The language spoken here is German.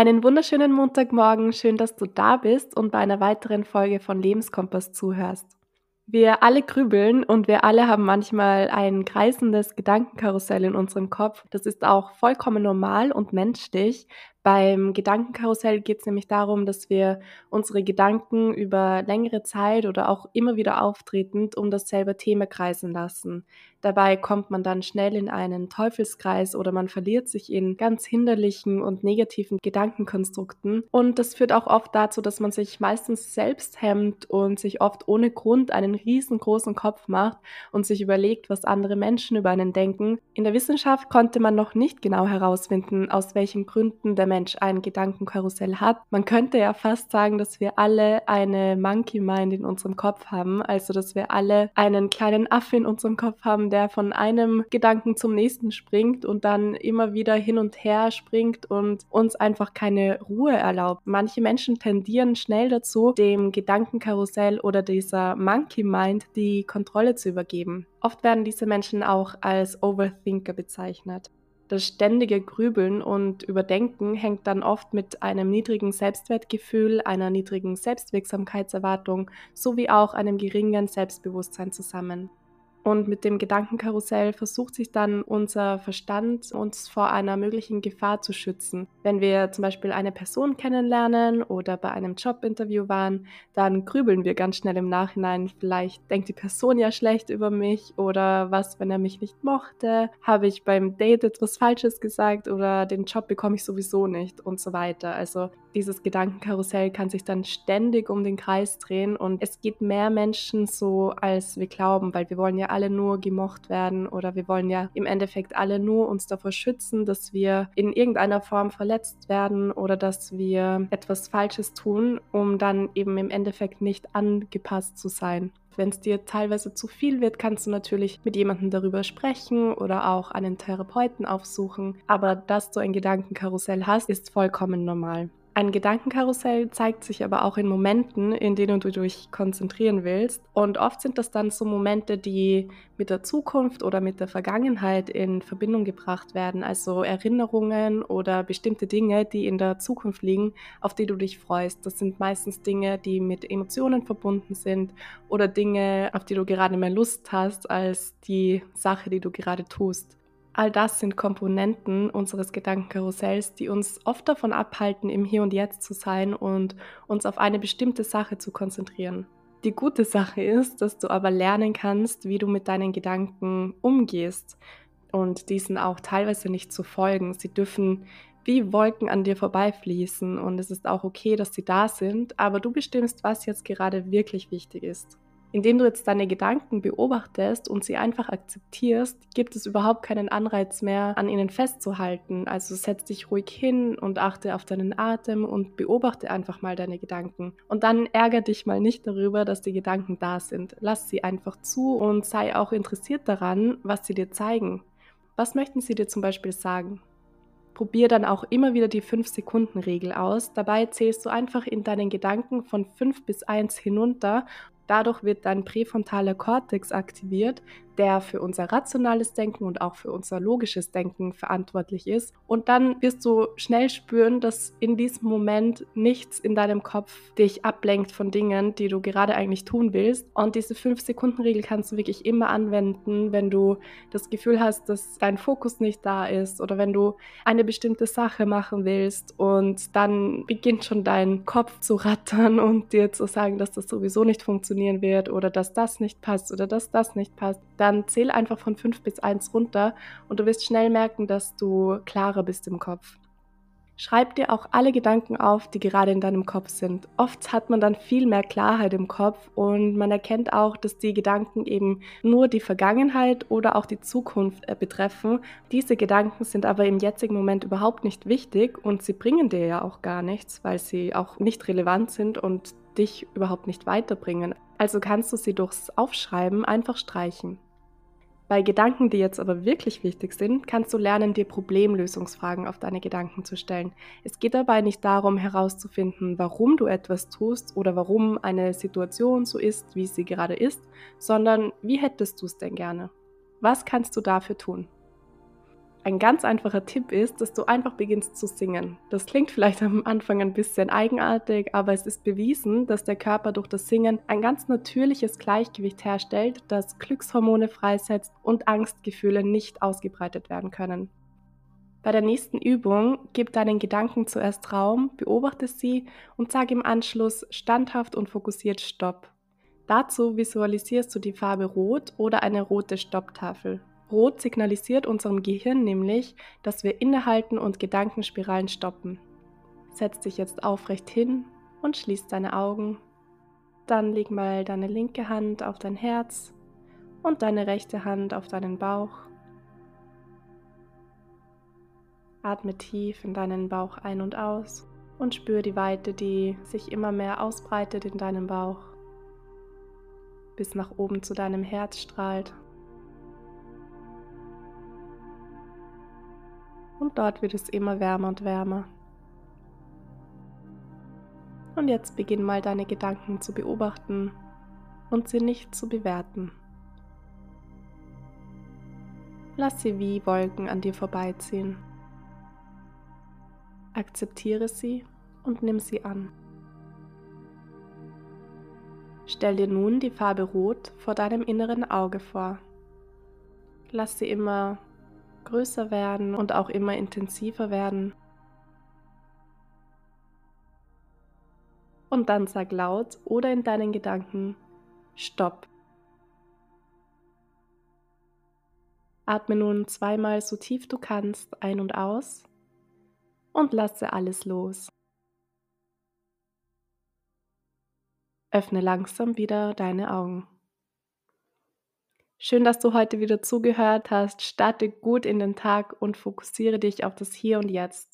Einen wunderschönen Montagmorgen, schön, dass du da bist und bei einer weiteren Folge von Lebenskompass zuhörst. Wir alle grübeln und wir alle haben manchmal ein kreisendes Gedankenkarussell in unserem Kopf. Das ist auch vollkommen normal und menschlich, beim Gedankenkarussell geht es nämlich darum, dass wir unsere Gedanken über längere Zeit oder auch immer wieder auftretend um dasselbe Thema kreisen lassen. Dabei kommt man dann schnell in einen Teufelskreis oder man verliert sich in ganz hinderlichen und negativen Gedankenkonstrukten. Und das führt auch oft dazu, dass man sich meistens selbst hemmt und sich oft ohne Grund einen riesengroßen Kopf macht und sich überlegt, was andere Menschen über einen denken. In der Wissenschaft konnte man noch nicht genau herausfinden, aus welchen Gründen der Mensch ein Gedankenkarussell hat. Man könnte ja fast sagen, dass wir alle eine Monkey Mind in unserem Kopf haben, also dass wir alle einen kleinen Aff in unserem Kopf haben, der von einem Gedanken zum nächsten springt und dann immer wieder hin und her springt und uns einfach keine Ruhe erlaubt. Manche Menschen tendieren schnell dazu, dem Gedankenkarussell oder dieser Monkey Mind die Kontrolle zu übergeben. Oft werden diese Menschen auch als Overthinker bezeichnet. Das ständige Grübeln und Überdenken hängt dann oft mit einem niedrigen Selbstwertgefühl, einer niedrigen Selbstwirksamkeitserwartung sowie auch einem geringen Selbstbewusstsein zusammen. Und mit dem Gedankenkarussell versucht sich dann unser Verstand, uns vor einer möglichen Gefahr zu schützen. Wenn wir zum Beispiel eine Person kennenlernen oder bei einem Jobinterview waren, dann grübeln wir ganz schnell im Nachhinein. Vielleicht denkt die Person ja schlecht über mich oder was, wenn er mich nicht mochte? Habe ich beim Date etwas Falsches gesagt oder den Job bekomme ich sowieso nicht und so weiter. Also dieses Gedankenkarussell kann sich dann ständig um den Kreis drehen und es geht mehr Menschen so, als wir glauben, weil wir wollen ja alle nur gemocht werden oder wir wollen ja im Endeffekt alle nur uns davor schützen, dass wir in irgendeiner Form verletzt werden oder dass wir etwas Falsches tun, um dann eben im Endeffekt nicht angepasst zu sein. Wenn es dir teilweise zu viel wird, kannst du natürlich mit jemandem darüber sprechen oder auch einen Therapeuten aufsuchen. Aber dass du ein Gedankenkarussell hast, ist vollkommen normal. Ein Gedankenkarussell zeigt sich aber auch in Momenten, in denen du dich konzentrieren willst. Und oft sind das dann so Momente, die mit der Zukunft oder mit der Vergangenheit in Verbindung gebracht werden. Also Erinnerungen oder bestimmte Dinge, die in der Zukunft liegen, auf die du dich freust. Das sind meistens Dinge, die mit Emotionen verbunden sind oder Dinge, auf die du gerade mehr Lust hast als die Sache, die du gerade tust. All das sind Komponenten unseres Gedankenkarussells, die uns oft davon abhalten, im Hier und Jetzt zu sein und uns auf eine bestimmte Sache zu konzentrieren. Die gute Sache ist, dass du aber lernen kannst, wie du mit deinen Gedanken umgehst und diesen auch teilweise nicht zu folgen. Sie dürfen wie Wolken an dir vorbeifließen und es ist auch okay, dass sie da sind, aber du bestimmst, was jetzt gerade wirklich wichtig ist. Indem du jetzt deine Gedanken beobachtest und sie einfach akzeptierst, gibt es überhaupt keinen Anreiz mehr, an ihnen festzuhalten. Also setz dich ruhig hin und achte auf deinen Atem und beobachte einfach mal deine Gedanken. Und dann ärger dich mal nicht darüber, dass die Gedanken da sind. Lass sie einfach zu und sei auch interessiert daran, was sie dir zeigen. Was möchten sie dir zum Beispiel sagen? Probier dann auch immer wieder die 5-Sekunden-Regel aus. Dabei zählst du einfach in deinen Gedanken von 5 bis 1 hinunter Dadurch wird dein präfrontaler Kortex aktiviert, der für unser rationales Denken und auch für unser logisches Denken verantwortlich ist. Und dann wirst du schnell spüren, dass in diesem Moment nichts in deinem Kopf dich ablenkt von Dingen, die du gerade eigentlich tun willst. Und diese 5-Sekunden-Regel kannst du wirklich immer anwenden, wenn du das Gefühl hast, dass dein Fokus nicht da ist oder wenn du eine bestimmte Sache machen willst und dann beginnt schon dein Kopf zu rattern und dir zu sagen, dass das sowieso nicht funktionieren wird oder dass das nicht passt oder dass das nicht passt, dann zähl einfach von 5 bis 1 runter und du wirst schnell merken, dass du klarer bist im Kopf. Schreib dir auch alle Gedanken auf, die gerade in deinem Kopf sind. Oft hat man dann viel mehr Klarheit im Kopf und man erkennt auch, dass die Gedanken eben nur die Vergangenheit oder auch die Zukunft äh, betreffen. Diese Gedanken sind aber im jetzigen Moment überhaupt nicht wichtig und sie bringen dir ja auch gar nichts, weil sie auch nicht relevant sind und dich überhaupt nicht weiterbringen. Also kannst du sie durchs Aufschreiben einfach streichen. Bei Gedanken, die jetzt aber wirklich wichtig sind, kannst du lernen, dir Problemlösungsfragen auf deine Gedanken zu stellen. Es geht dabei nicht darum herauszufinden, warum du etwas tust oder warum eine Situation so ist, wie sie gerade ist, sondern wie hättest du es denn gerne? Was kannst du dafür tun? Ein ganz einfacher Tipp ist, dass du einfach beginnst zu singen. Das klingt vielleicht am Anfang ein bisschen eigenartig, aber es ist bewiesen, dass der Körper durch das Singen ein ganz natürliches Gleichgewicht herstellt, das Glückshormone freisetzt und Angstgefühle nicht ausgebreitet werden können. Bei der nächsten Übung gib deinen Gedanken zuerst Raum, beobachte sie und sag im Anschluss standhaft und fokussiert Stopp. Dazu visualisierst du die Farbe Rot oder eine rote Stopptafel. Rot signalisiert unserem Gehirn nämlich, dass wir innehalten und Gedankenspiralen stoppen. Setz dich jetzt aufrecht hin und schließ deine Augen. Dann leg mal deine linke Hand auf dein Herz und deine rechte Hand auf deinen Bauch. Atme tief in deinen Bauch ein und aus und spüre die Weite, die sich immer mehr ausbreitet in deinem Bauch, bis nach oben zu deinem Herz strahlt. Und dort wird es immer wärmer und wärmer. Und jetzt beginn mal deine Gedanken zu beobachten und sie nicht zu bewerten. Lass sie wie Wolken an dir vorbeiziehen. Akzeptiere sie und nimm sie an. Stell dir nun die Farbe Rot vor deinem inneren Auge vor. Lass sie immer größer werden und auch immer intensiver werden. Und dann sag laut oder in deinen Gedanken Stopp. Atme nun zweimal so tief du kannst ein und aus und lasse alles los. Öffne langsam wieder deine Augen. Schön, dass du heute wieder zugehört hast. Starte gut in den Tag und fokussiere dich auf das Hier und Jetzt.